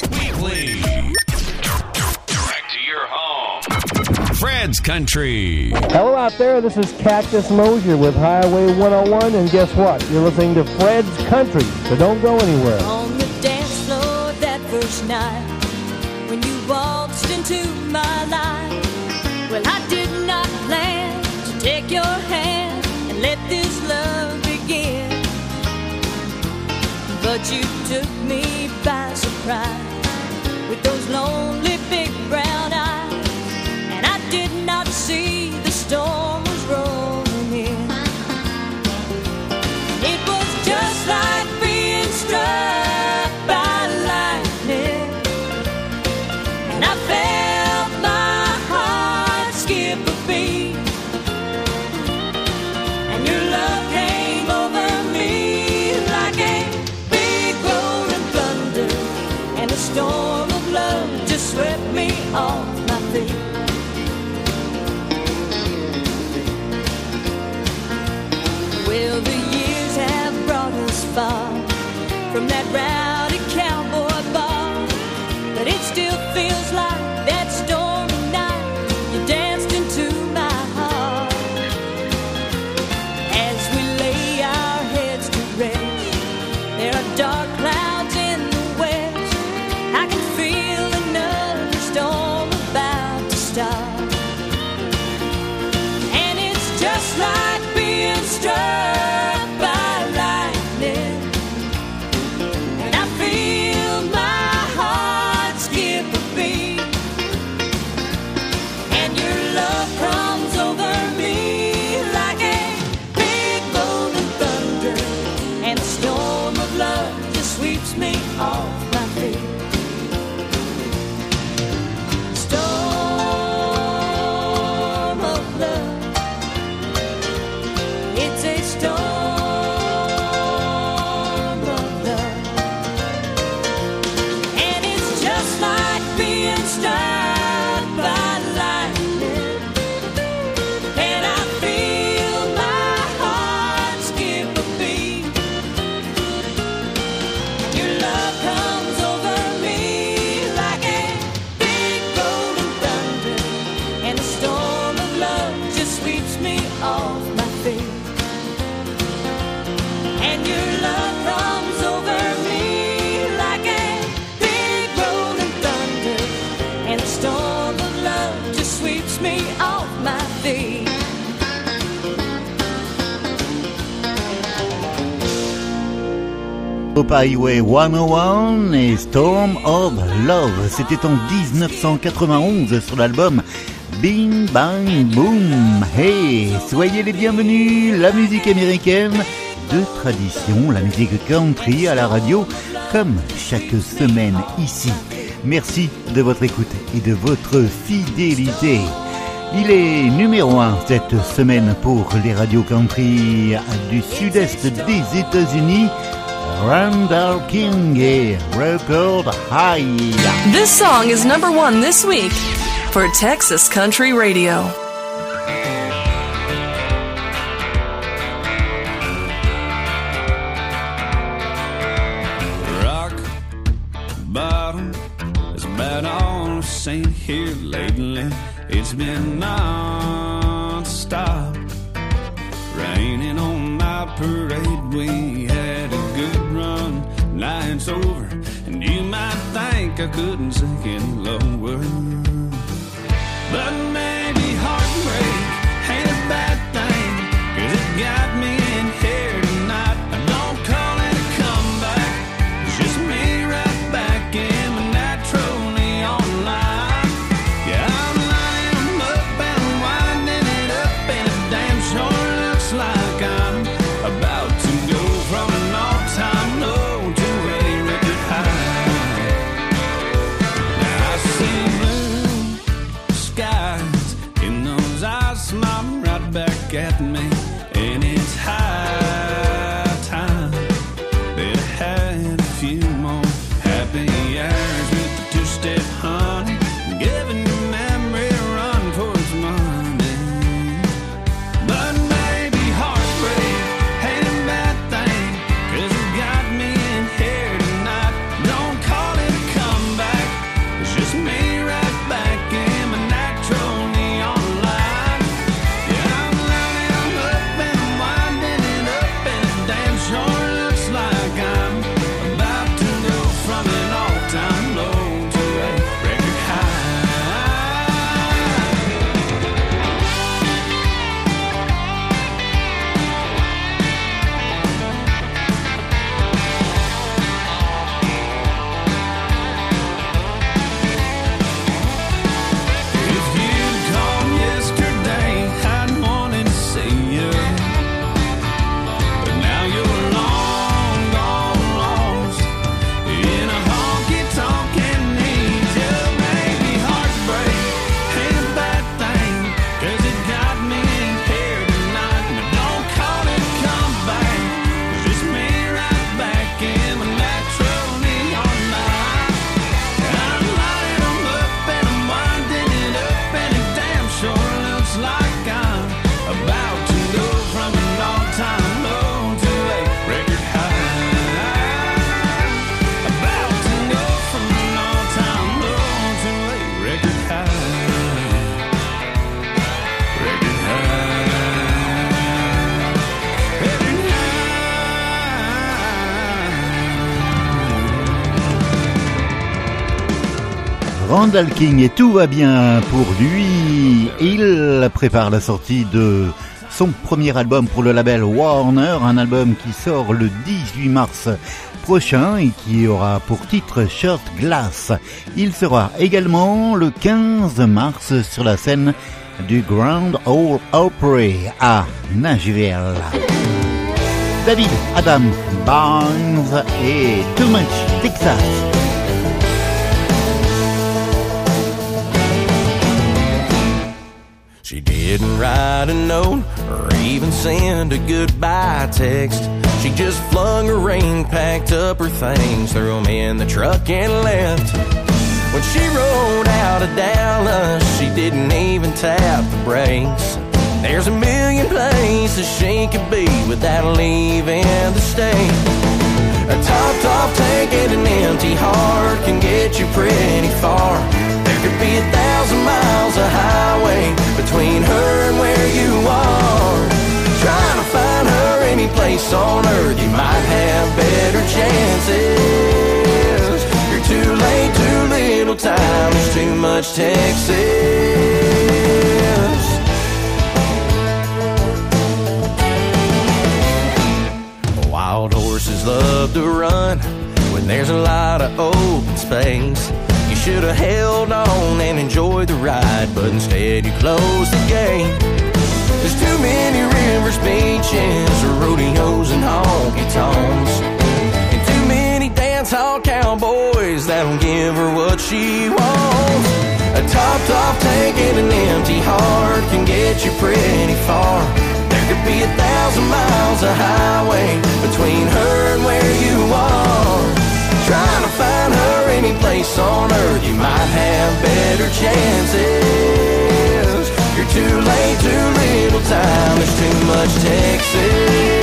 Weekly. Back to your home. Fred's Country. Hello out there, this is Cactus Moser with Highway 101, and guess what? You're listening to Fred's Country, so don't go anywhere. On the dance floor that first night when you waltzed into my life. Well, I did not plan to take your hand and let this love begin. But you took me by surprise with those lonely Highway 101 et Storm of Love. C'était en 1991 sur l'album Bing Bang Boom. Hey, soyez les bienvenus. La musique américaine de tradition, la musique country à la radio, comme chaque semaine ici. Merci de votre écoute et de votre fidélité. Il est numéro un cette semaine pour les radios country du sud-est des États-Unis. Randall King et Record High. This song is number one this week for Texas Country Radio. rock bottom has been all I've seen here lately. It's been non-stop raining on my parade. We couldn't Randall et tout va bien pour lui. Il prépare la sortie de son premier album pour le label Warner, un album qui sort le 18 mars prochain et qui aura pour titre Short Glass. Il sera également le 15 mars sur la scène du Grand Ole Opry à Nashville. David Adam Barnes et Too Much Texas. Didn't write a note or even send a goodbye text. She just flung her rain, packed up her things, threw them in the truck and left. When she rode out of Dallas, she didn't even tap the brakes. There's a million places she could be without leaving the state. A top, top tank and an empty heart can get you pretty far. There could be a thousand miles of highway between her and where you are. Trying to find her any place on earth, you might have better chances. You're too late, too little time, there's too much Texas. Wild horses love to run when there's a lot of open space. Should have held on and enjoyed the ride, but instead you closed the gate. There's too many rivers, beaches, rodeos, and honky tonks. And too many dance hall cowboys that'll give her what she wants. A top, top tank and an empty heart can get you pretty far. There could be a thousand miles of highway between her and where you are. Trying to find her any place on earth, you might have better chances. You're too late, too little time, there's too much Texas.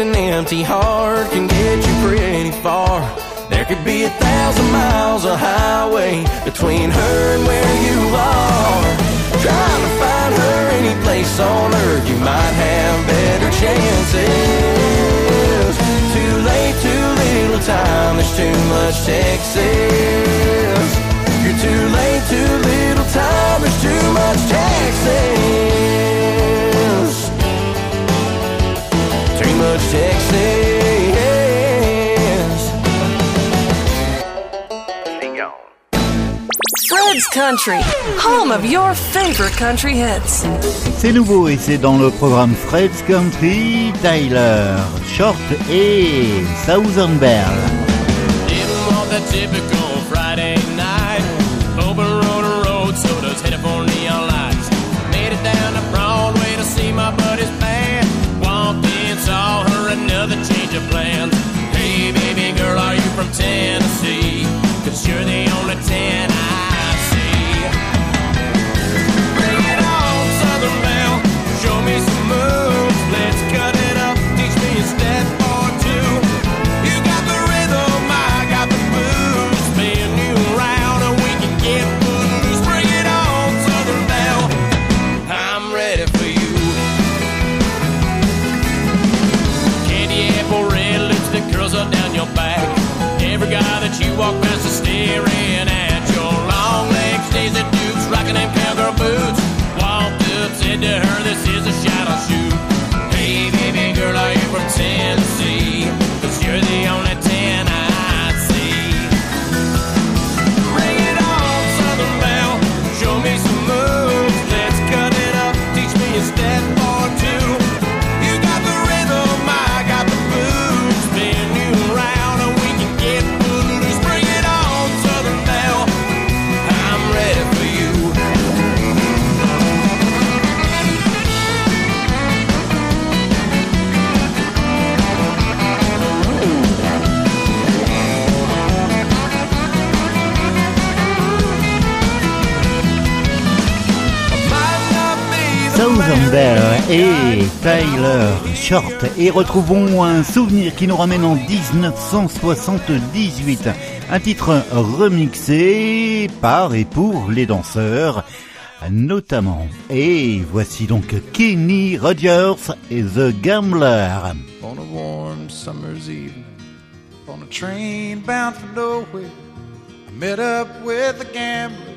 An empty heart can get you pretty far. Could be a thousand miles of highway between her and where you are. Trying to find her any place on earth, you might have better chances. Too late, too little time, there's too much Texas. C'est nouveau et c'est dans le programme Fred's Country, Tyler, Short et Southern Bell. Hey, baby girl, are you from 10? Said to her, "This is a shadow shoot." Hey, baby girl, are you from That et Tyler Short. Et retrouvons un souvenir qui nous ramène en 1978. Un titre remixé par et pour les danseurs notamment. Et voici donc Kenny Rogers et The Gambler. On a warm summer's evening, on a train bound for nowhere, I met up with a gambler.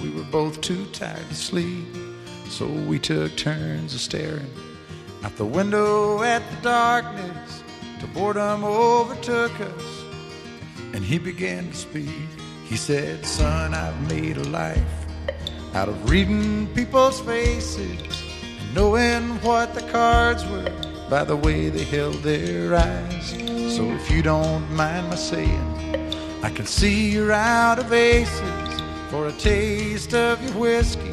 We were both too tired to sleep, so we took turns of staring out the window at the darkness till boredom overtook us and he began to speak. He said, Son, I've made a life out of reading people's faces and knowing what the cards were by the way they held their eyes. So if you don't mind my saying, I can see you're out of aces for a taste of your whiskey.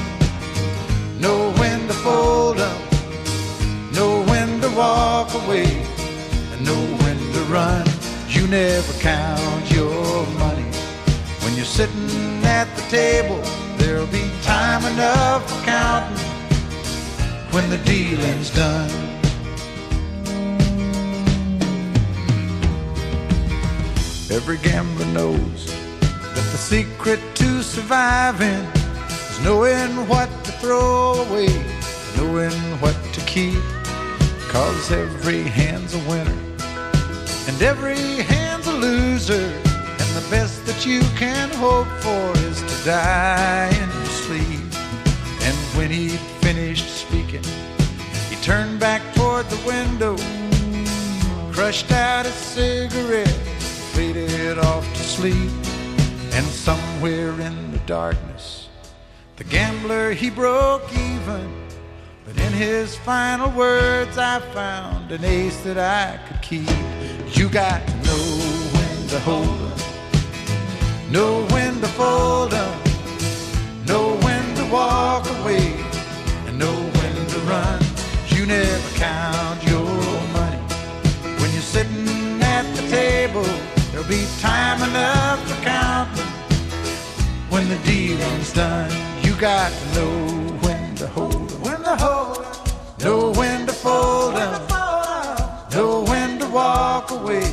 know when to fold up, know when to walk away, and know when to run. You never count your money when you're sitting at the table. There'll be time enough for counting when the dealing's done. Every gambler knows that the secret to surviving knowing what to throw away, knowing what to keep. Cause every hand's a winner and every hand's a loser. And the best that you can hope for is to die in your sleep. And when he finished speaking, he turned back toward the window, crushed out a cigarette, faded off to sleep. And somewhere in the darkness, the gambler he broke even. But in his final words, I found an ace that I could keep. You got to know when to hold up, know when to fold up, know when to walk away, and know when to run. You never count your money when you're sitting at the table. There'll be time enough for counting when the dealing's done. You got to know when to hold when to hold know when to fold know when to walk away,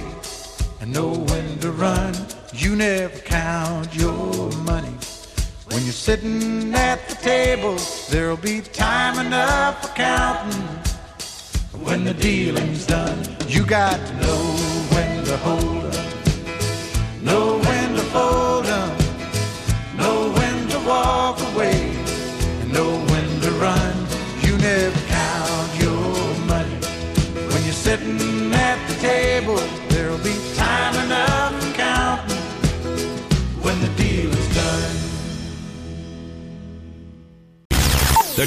and know when to run. You never count your money. When you're sitting at the table, there'll be time enough for counting. When the dealing's done, you got to know when to hold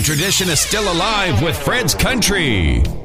Tradition is still alive with Fred's Country.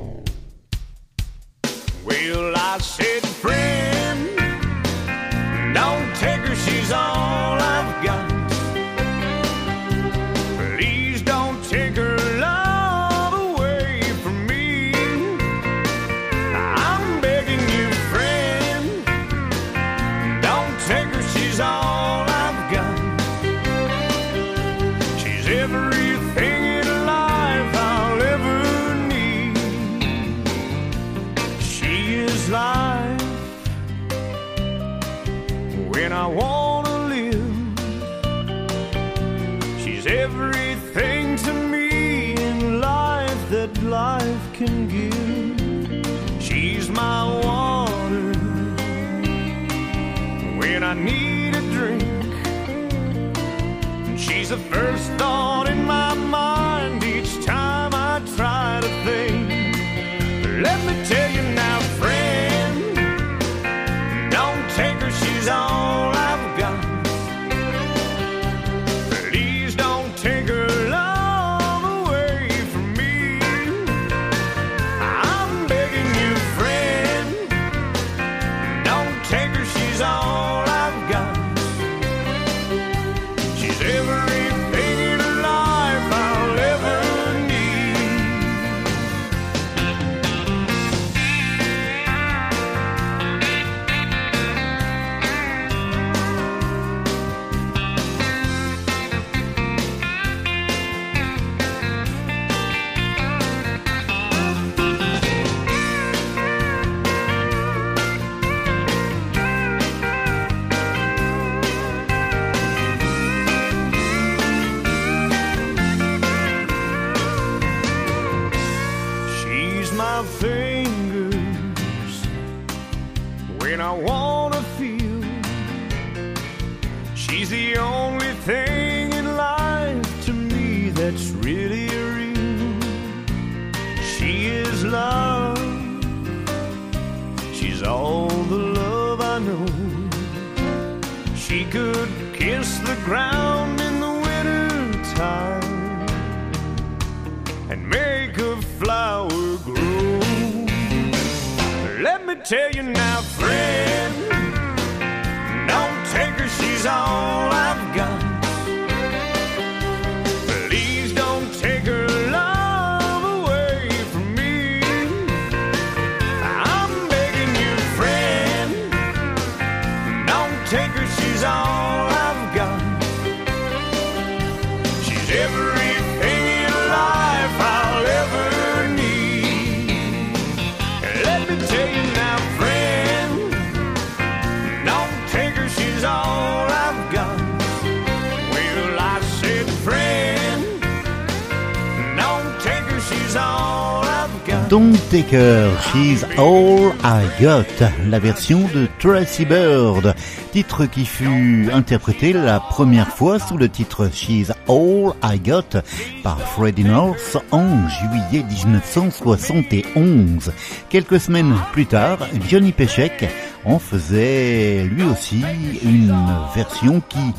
Don't Take Her, She's All I Got, la version de Tracy Bird, titre qui fut interprété la première fois sous le titre She's All I Got par Freddie North en juillet 1971. Quelques semaines plus tard, Johnny Pechek en faisait lui aussi une version qui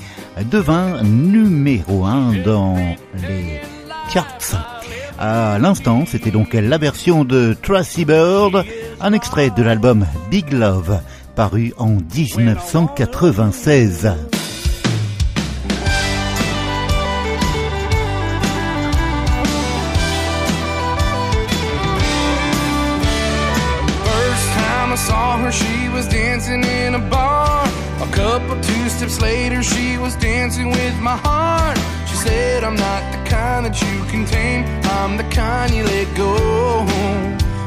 devint numéro un dans les charts. À l'instant, c'était donc la version de Tracy Bird, un extrait de l'album Big Love, paru en 1996. First time I saw her, she was dancing in a bar. A couple two steps later, she was dancing with my heart. She said, I'm not the kind that you can tame, I'm the kind you let go.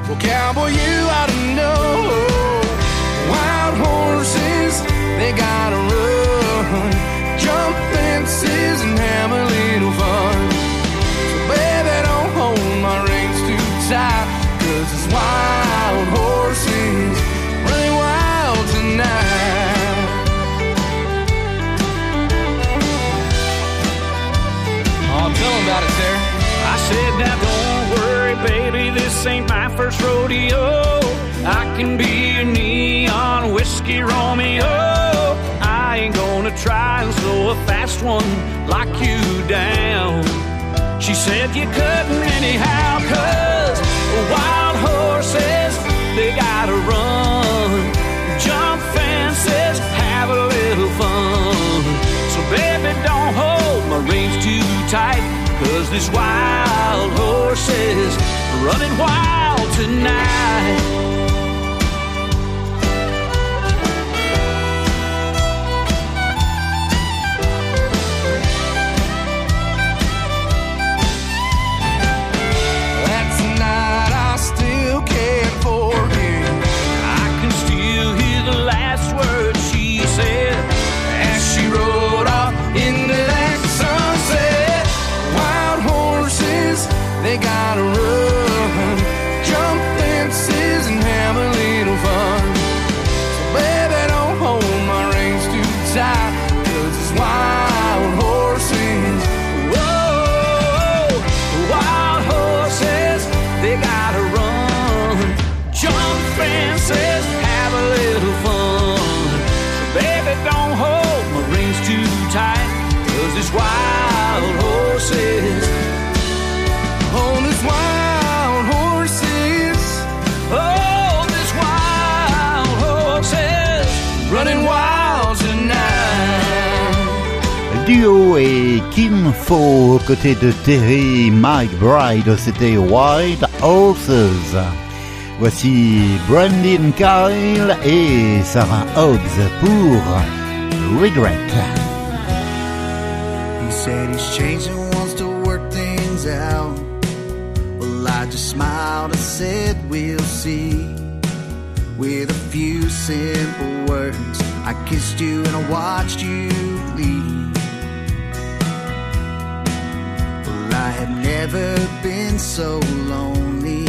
Well, cowboy, you ought to know. Wild horses, they gotta run, jump fences, and have a little fun. So, baby, don't hold my reins too tight, cause it's wild horses said, now don't worry, baby, this ain't my first rodeo. I can be a neon whiskey Romeo. I ain't gonna try and slow a fast one like you down. She said you couldn't anyhow, cause wild horses, they gotta run. Jump fences, have a little fun. So baby, don't hold my reins too tight, cause this wild running wild tonight. Kin Faux aux côtés de Terry McBride, c'était Wild Horses. Voici Brendyn Kyle et Sarah Hobbs pour Regret. He said he's changed and wants to work things out. Well, I just smiled and said, We'll see. With a few simple words, I kissed you and I watched you never been so lonely.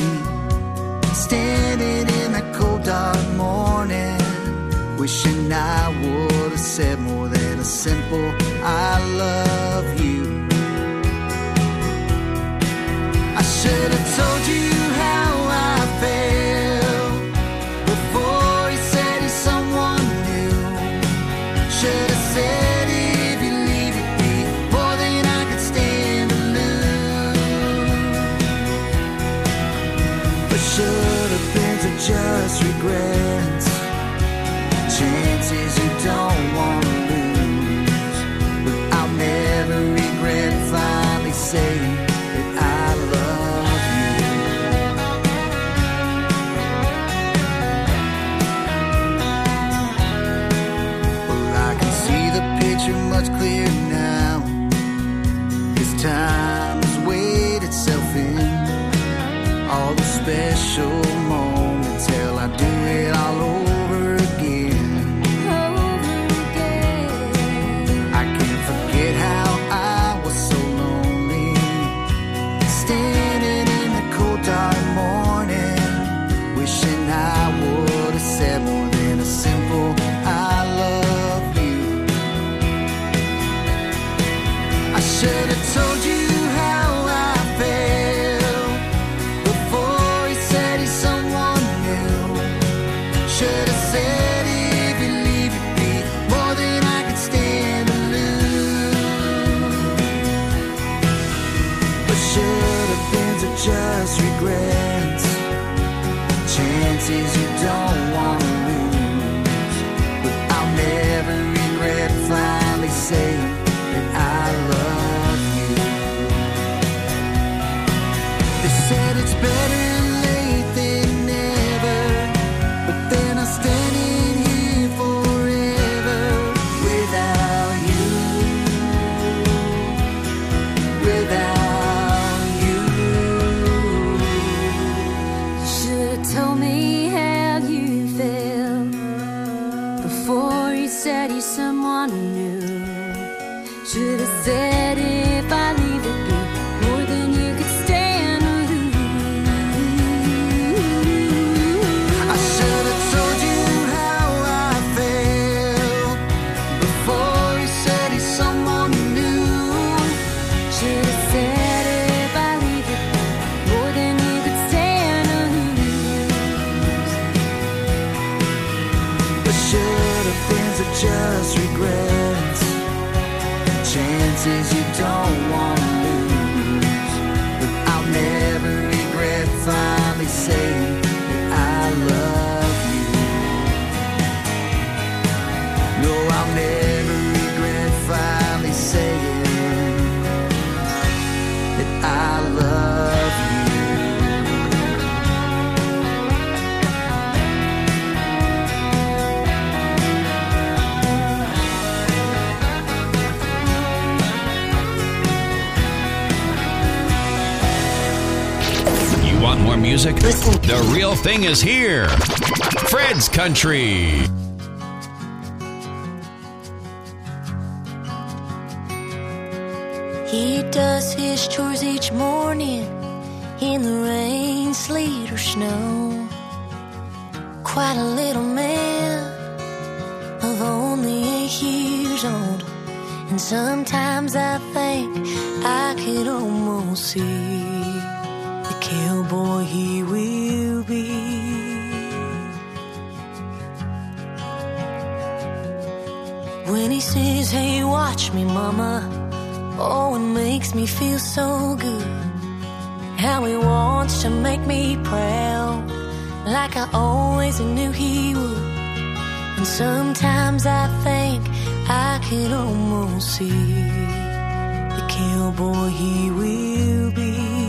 Standing in the cold dark morning, wishing I would have said more than a simple I love you. Regrets, chances you don't want just regrets, chances you don't want to lose. But I'll never regret finally saying music? The real thing is here. Fred's Country. He does his chores each morning in the rain, sleet, or snow. Quite a little man of only eight years old. And sometimes I think I could almost see cowboy he will be. When he says, Hey, watch me, mama. Oh, it makes me feel so good. How he wants to make me proud, like I always knew he would. And sometimes I think I can almost see the cowboy he will be.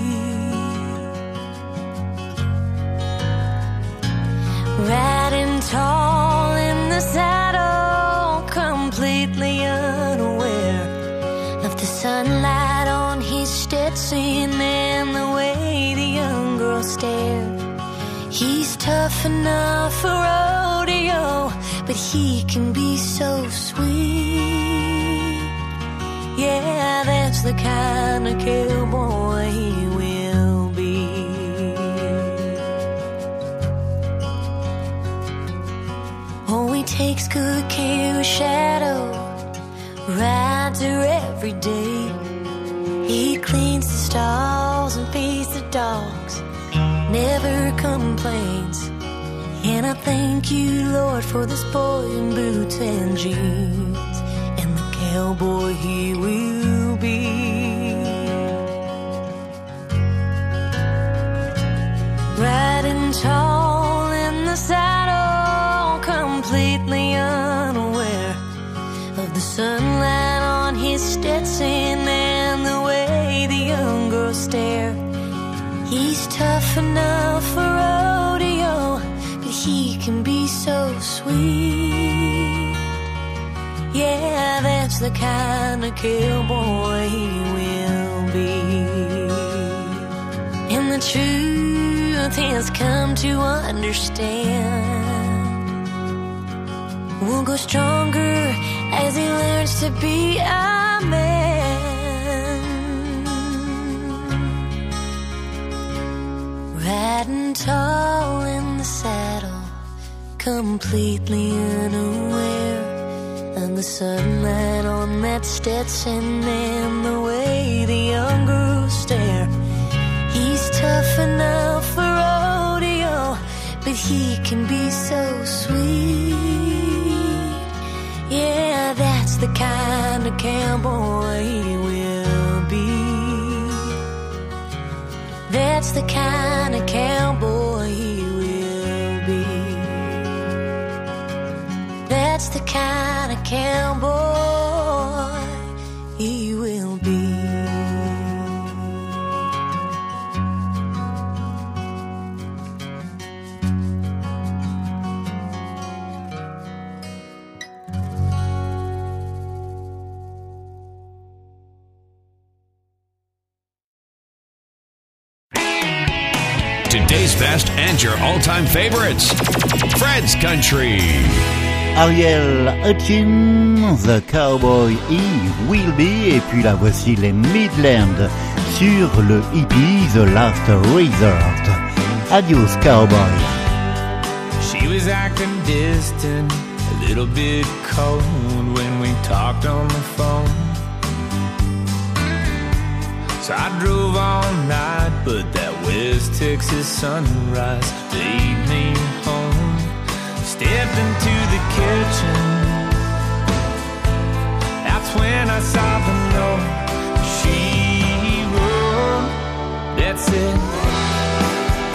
Riding tall in the saddle, completely unaware of the sunlight on his Stetson and the way the young girl stared. He's tough enough for rodeo, but he can be so sweet. Yeah, that's the kind of cowboy he takes good care of Shadow rides her every day. He cleans the stalls and feeds the dogs, never complains. And I thank you, Lord, for this boy in boots and jeans, and the cowboy he will the kind of cowboy he will be. And the truth has come to understand. We'll go stronger as he learns to be a man. Riding tall in the saddle, completely unaware of the sunlight on that Stetson and the way the young girls stare. He's tough enough for rodeo, but he can be so sweet. Yeah, that's the kind of cowboy he will be. That's the kind of cowboy kind of cowboy he will be. Today's best and your all time favorites. Fred's Country. Ariel Hutchins, The Cowboy He Will Be, et puis la voici les Midlands sur le hippie The Last Resort. Adios Cowboy. She was acting distant, a little bit cold when we talked on the phone. So I drove all night, but that West Texas sunrise laid me home. Stepped into the kitchen. That's when I saw the note she wrote. That said,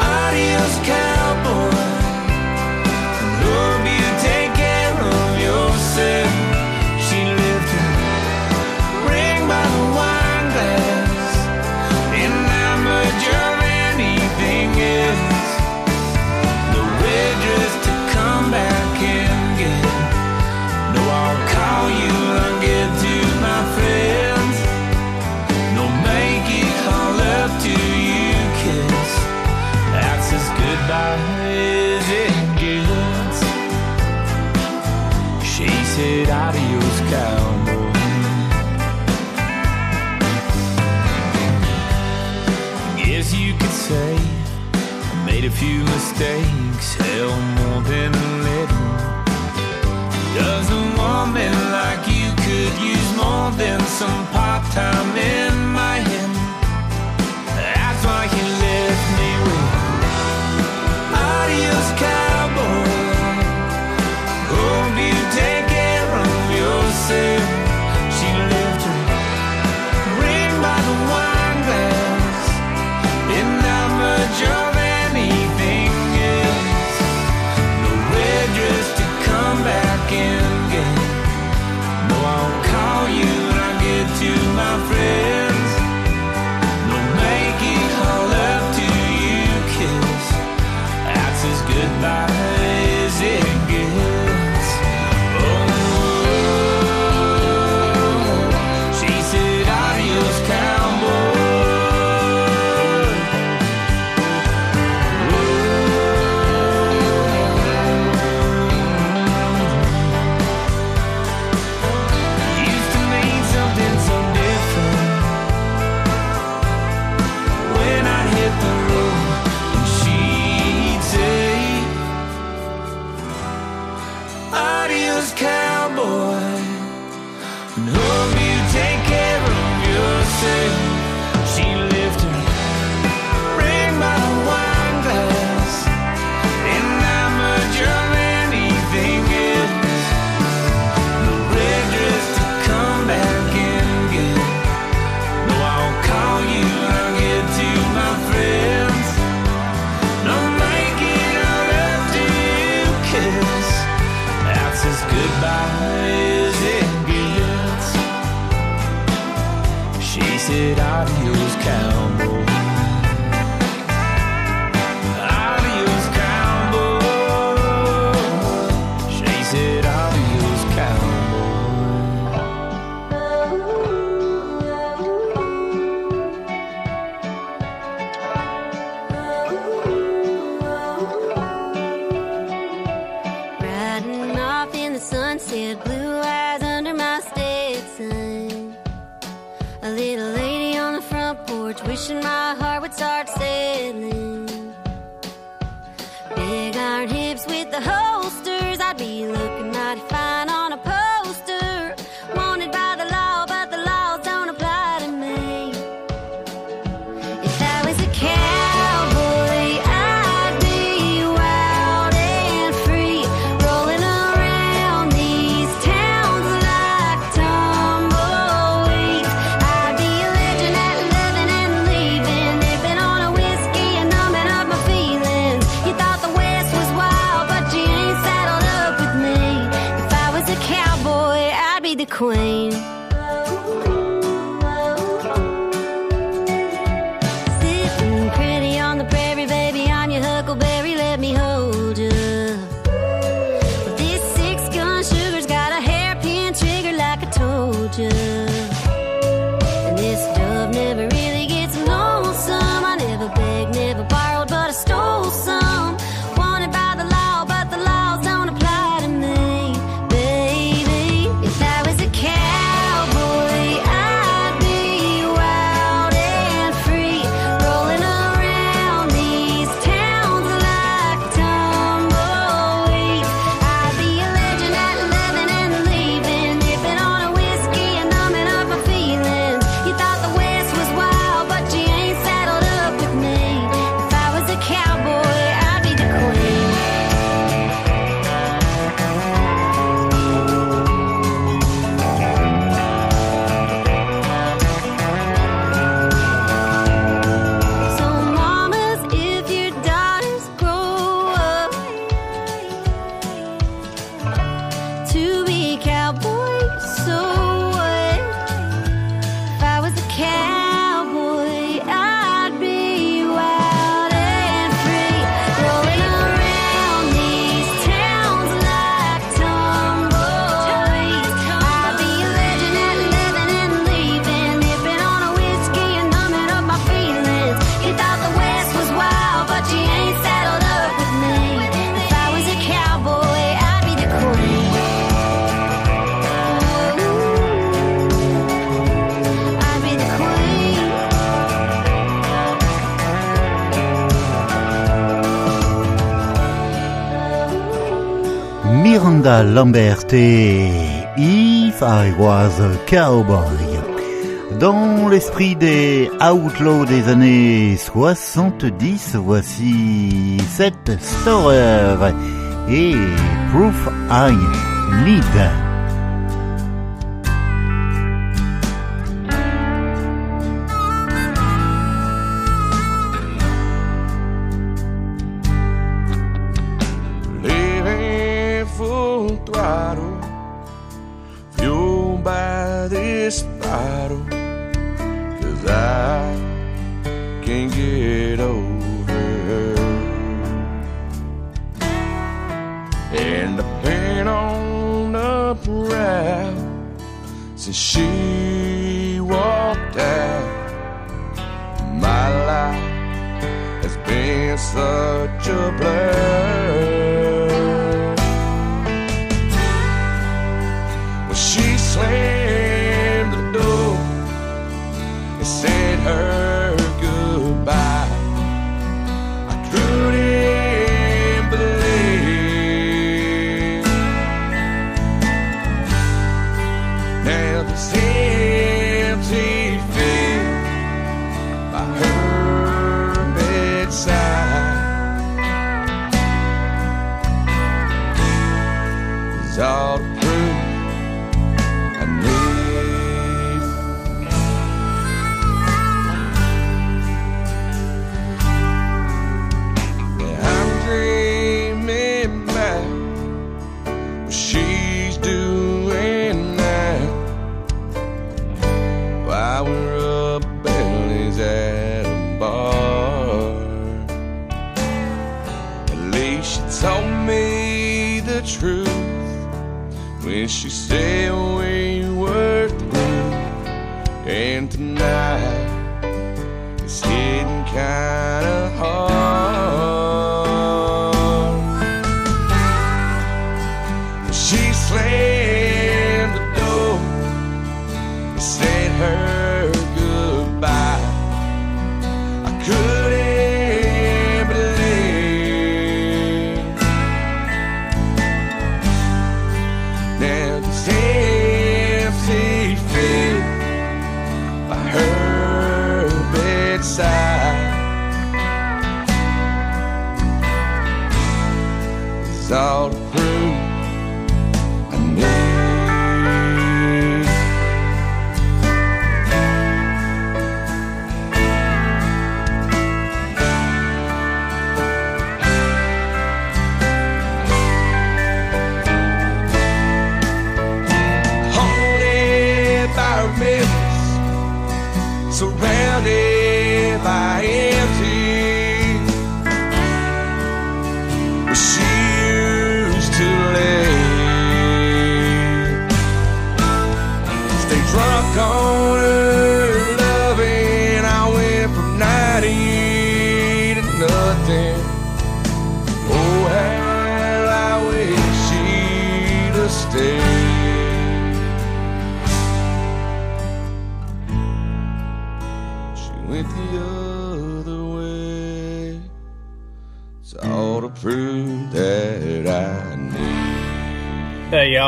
Adios, cowboy. Few mistakes, hell, more than a little. Does a woman like you could use more than some part time in Lambert et If I Was a Cowboy. Dans l'esprit des outlaws des années 70, voici cette story et Proof I Need.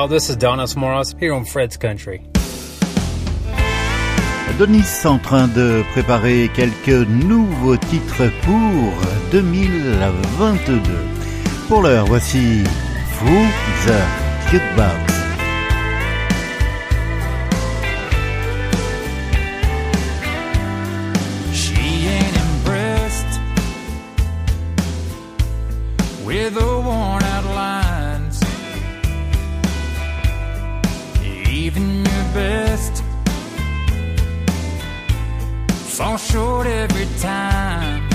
This is Donis Moros here on Fred's Country. Donis en train de préparer quelques nouveaux titres pour 2022. Pour l'heure, voici Through the Cute phone short every time.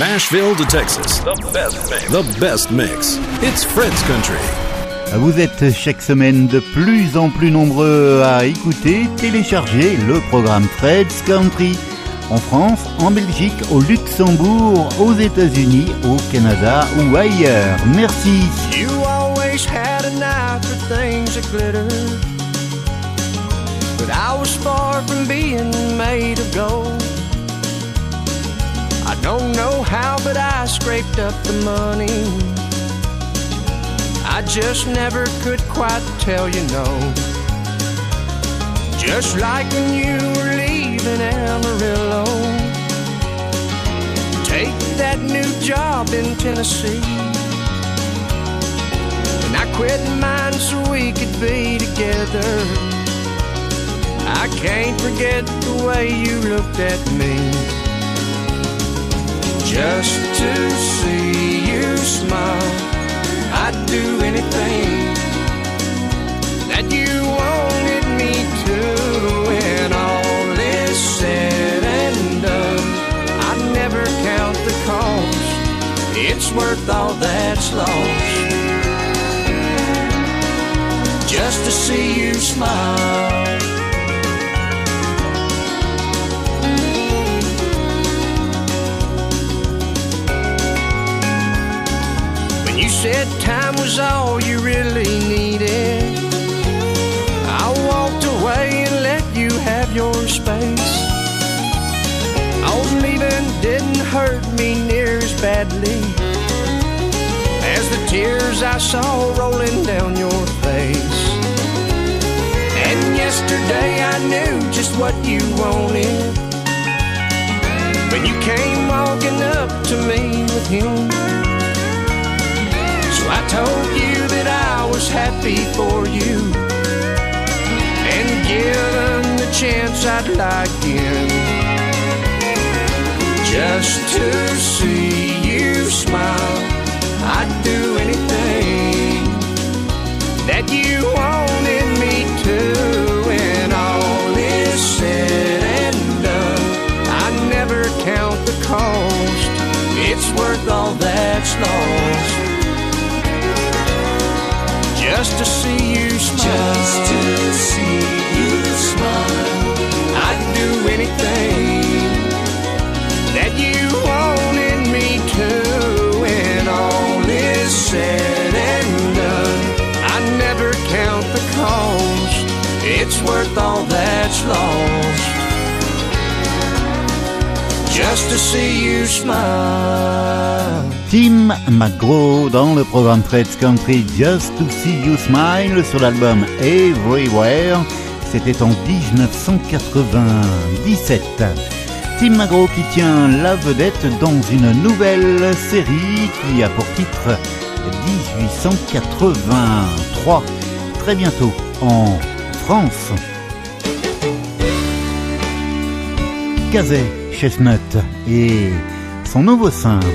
Nashville to Texas, the best mix. The best mix. It's Fred's Country. Vous êtes chaque semaine de plus en plus nombreux à écouter, télécharger le programme Fred's Country. En France, en Belgique, au Luxembourg, aux États-Unis, au Canada ou ailleurs. Merci. You always had an eye for things that glitter. But I was far from being made of gold. Don't know how, but I scraped up the money. I just never could quite tell you no. Just like when you were leaving Amarillo. Take that new job in Tennessee. And I quit mine so we could be together. I can't forget the way you looked at me. Just to see you smile, I'd do anything that you wanted me to. When all is said and done, I never count the cost. It's worth all that's lost. Just to see you smile. Said time was all you really needed, I walked away and let you have your space. I leaving didn't hurt me near as badly as the tears I saw rolling down your face. And yesterday I knew just what you wanted when you came walking up to me with him. I told you that I was happy for you and given the chance I'd like in just to see you smile. I'd do anything that you wanted me to. When all is said and done, I never count the cost. It's worth all that's lost just to see you smile. Just to see you smile. I'd do anything that you wanted me to. When all is said and done, I never count the cost. It's worth all that's lost. Just to see you smile. Tim McGraw dans le programme Fred's Country Just to See You Smile sur l'album Everywhere. C'était en 1997. Tim McGraw qui tient la vedette dans une nouvelle série qui a pour titre 1883. Très bientôt en France. Kazay Chestnut et son nouveau simple.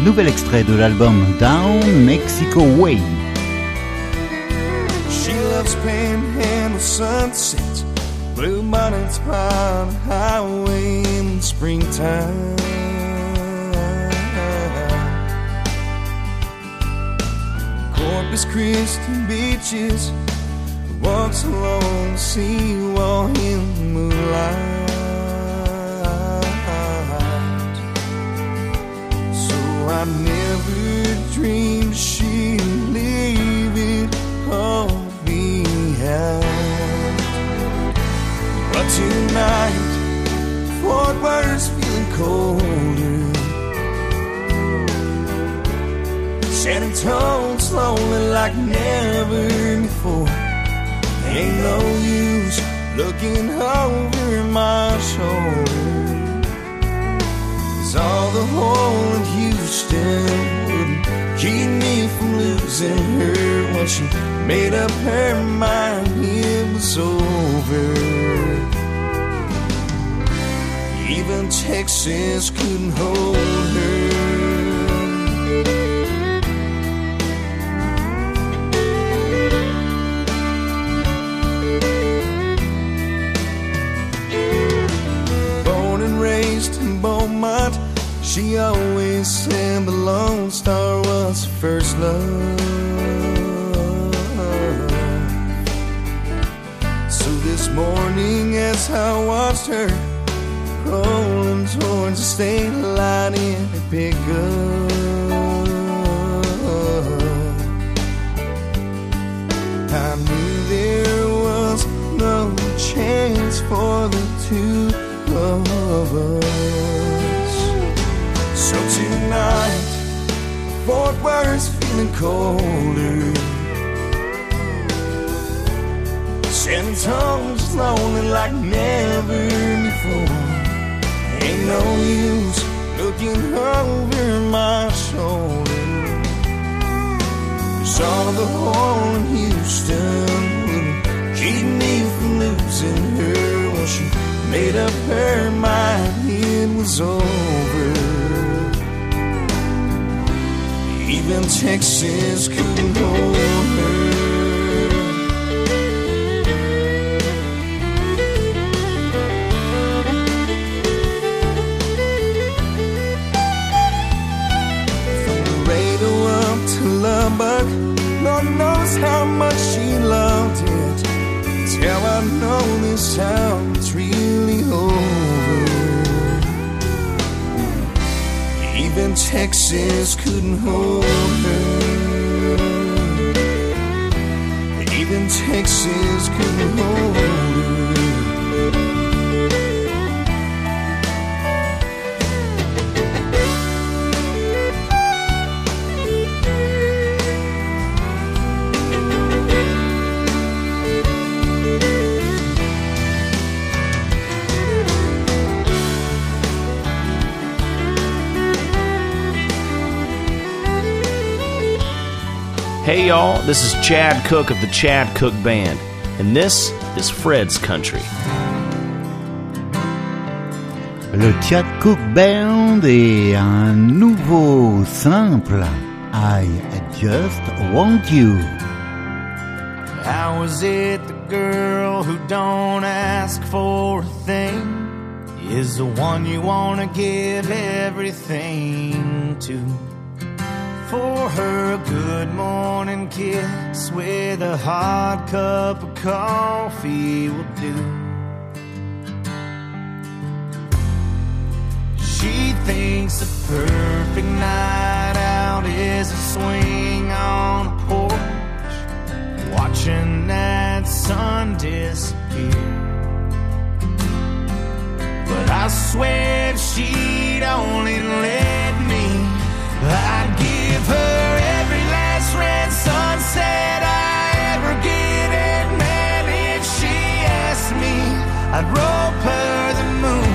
Nouvel extrait de l'album Down Mexico Way. She loves panhandle sunsets, blue by the highway in springtime. Corpus Christi beaches, walks along the seawall in the moonlight. I never dreamed she'd leave it all behind. But tonight, Fort Worth's feeling colder. San Antonio's lonely like never before. Ain't no use looking over my shoulder. Cause all the whole Houston wouldn't keep me from losing her when she made up her mind it was over. Even Texas couldn't hold her. She always said the Lone Star was her first love. So this morning, as I watched her rolling towards the state line in a pickup, I knew there was no chance for the two of us. So tonight, Fort Worth's feeling colder. San Antonio's lonely like never before. Ain't no use looking over my shoulder. All the hole in Houston keep me from losing her when she made up her mind it was over. Even Texas couldn't hold her. From Laredo up to Lubbock, Lord knows how much she loved it. Till I know this town is really over. Even Texas couldn't hold her. Even Texas couldn't hold her. Hey y'all, this is Chad Cooke of the Chad Cooke Band, and this is Fred's Country. Le Chad Cooke Band et un nouveau simple, I Just Want You. How is it the girl who don't ask for a thing is the one you want to give everything to? For her, a good morning kiss with a hot cup of coffee will do. She thinks the perfect night out is a swing on a porch, watching that sun disappear. But I swear she'd only let me, I'd sunset I ever get. And man, if she asked me, I'd rope her the moon.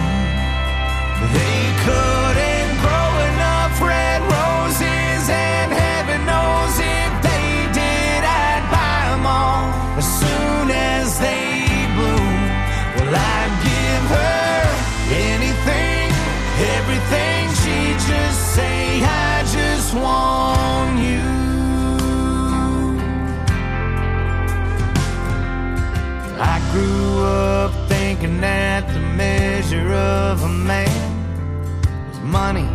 They couldn't grow enough red roses, and heaven knows if they did, I'd buy 'em all as soon as they bloom. Well, I'd give her anything, everything. She'd just say, I just want I grew up thinking that the measure of a man was money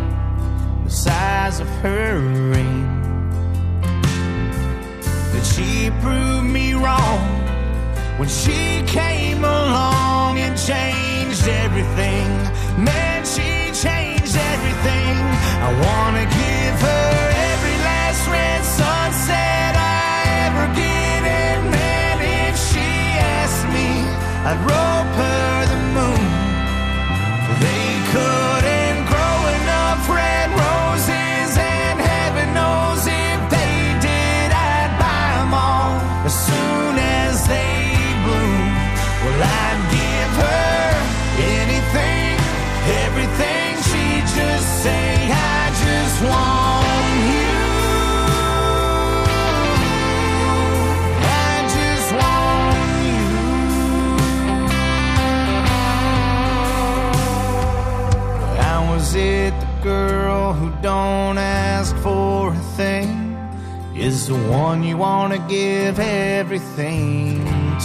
the size of her ring. But she proved me wrong when she came along and changed everything. Man, she changed everything. I wanna give her every last red sunset I'd rope her the moon. They couldn't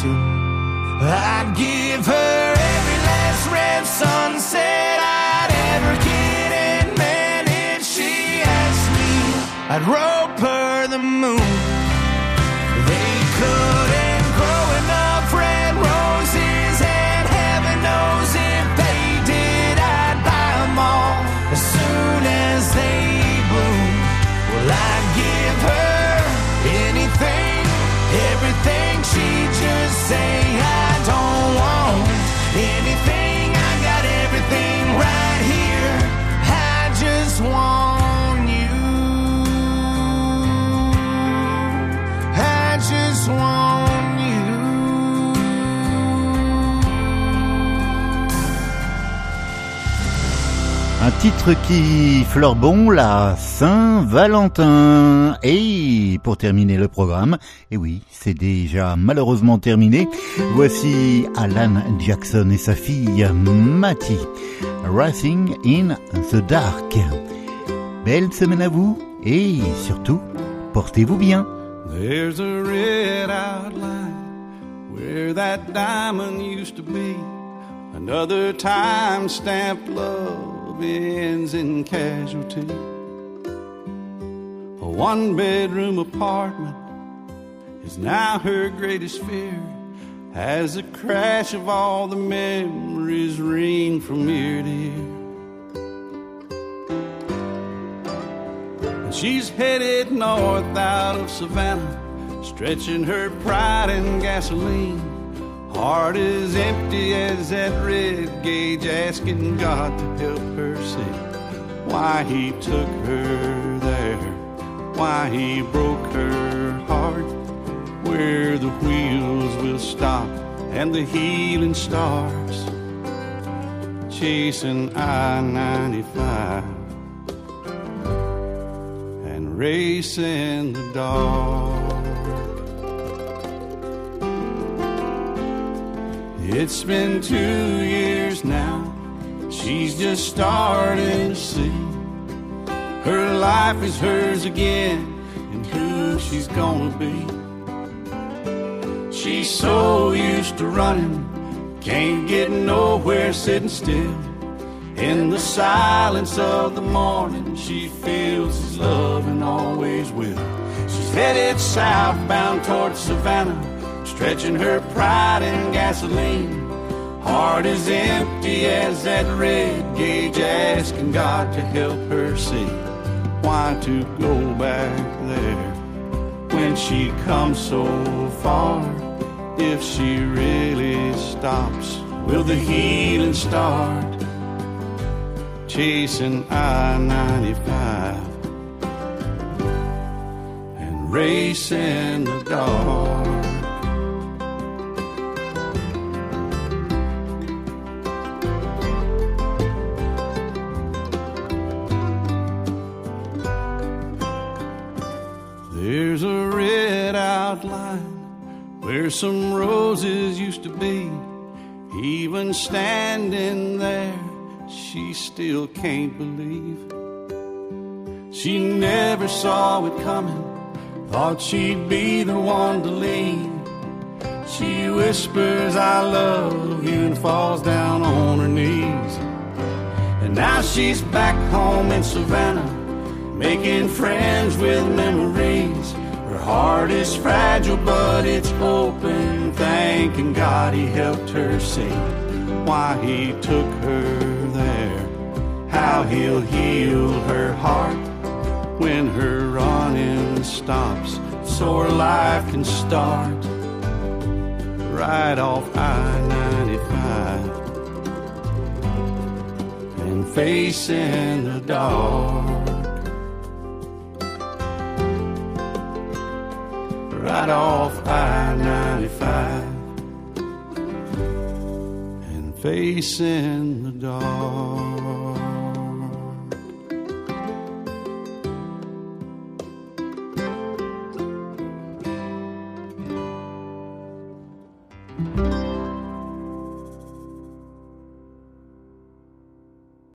to? Titre qui fleure bon la Saint-Valentin. Et pour terminer le programme, et oui, c'est déjà malheureusement terminé, voici Alan Jackson et sa fille Matty, Racing in the Dark. Belle semaine à vous et surtout, portez-vous bien. There's a red outline where that diamond used to be. Another time in casualty. A one bedroom apartment is now her greatest fear as the crash of all the memories ring from ear to ear. And she's headed north out of Savannah, stretching her pride in gasoline. Heart is empty as that red gauge, asking God to help her see why He took her there, why He broke her heart, where the wheels will stop and the healing starts, chasing I 95 and racing the dark. It's been two years now. She's just starting to see her life is hers again and who she's gonna be. She's so used to running, can't get nowhere sitting still. In the silence of the morning, she feels his love and always will. She's headed southbound towards Savannah stretching her pride in gasoline. Heart as empty as that red gauge, asking God to help her see why to go back there when she comes so far. If she really stops, will the healing start? Chasing I 95 and racing the dark. Where some roses used to be. Even standing there, she still can't believe. She never saw it coming, thought she'd be the one to leave. She whispers, I love you, and falls down on her knees. And now she's back home in Savannah making friends with memories. Heart is fragile, but it's open. Thanking God he helped her see why he took her there. How he'll heal her heart when her running stops, so her life can start right off I 95 and facing the dark. Right off I 95 and facing the dark.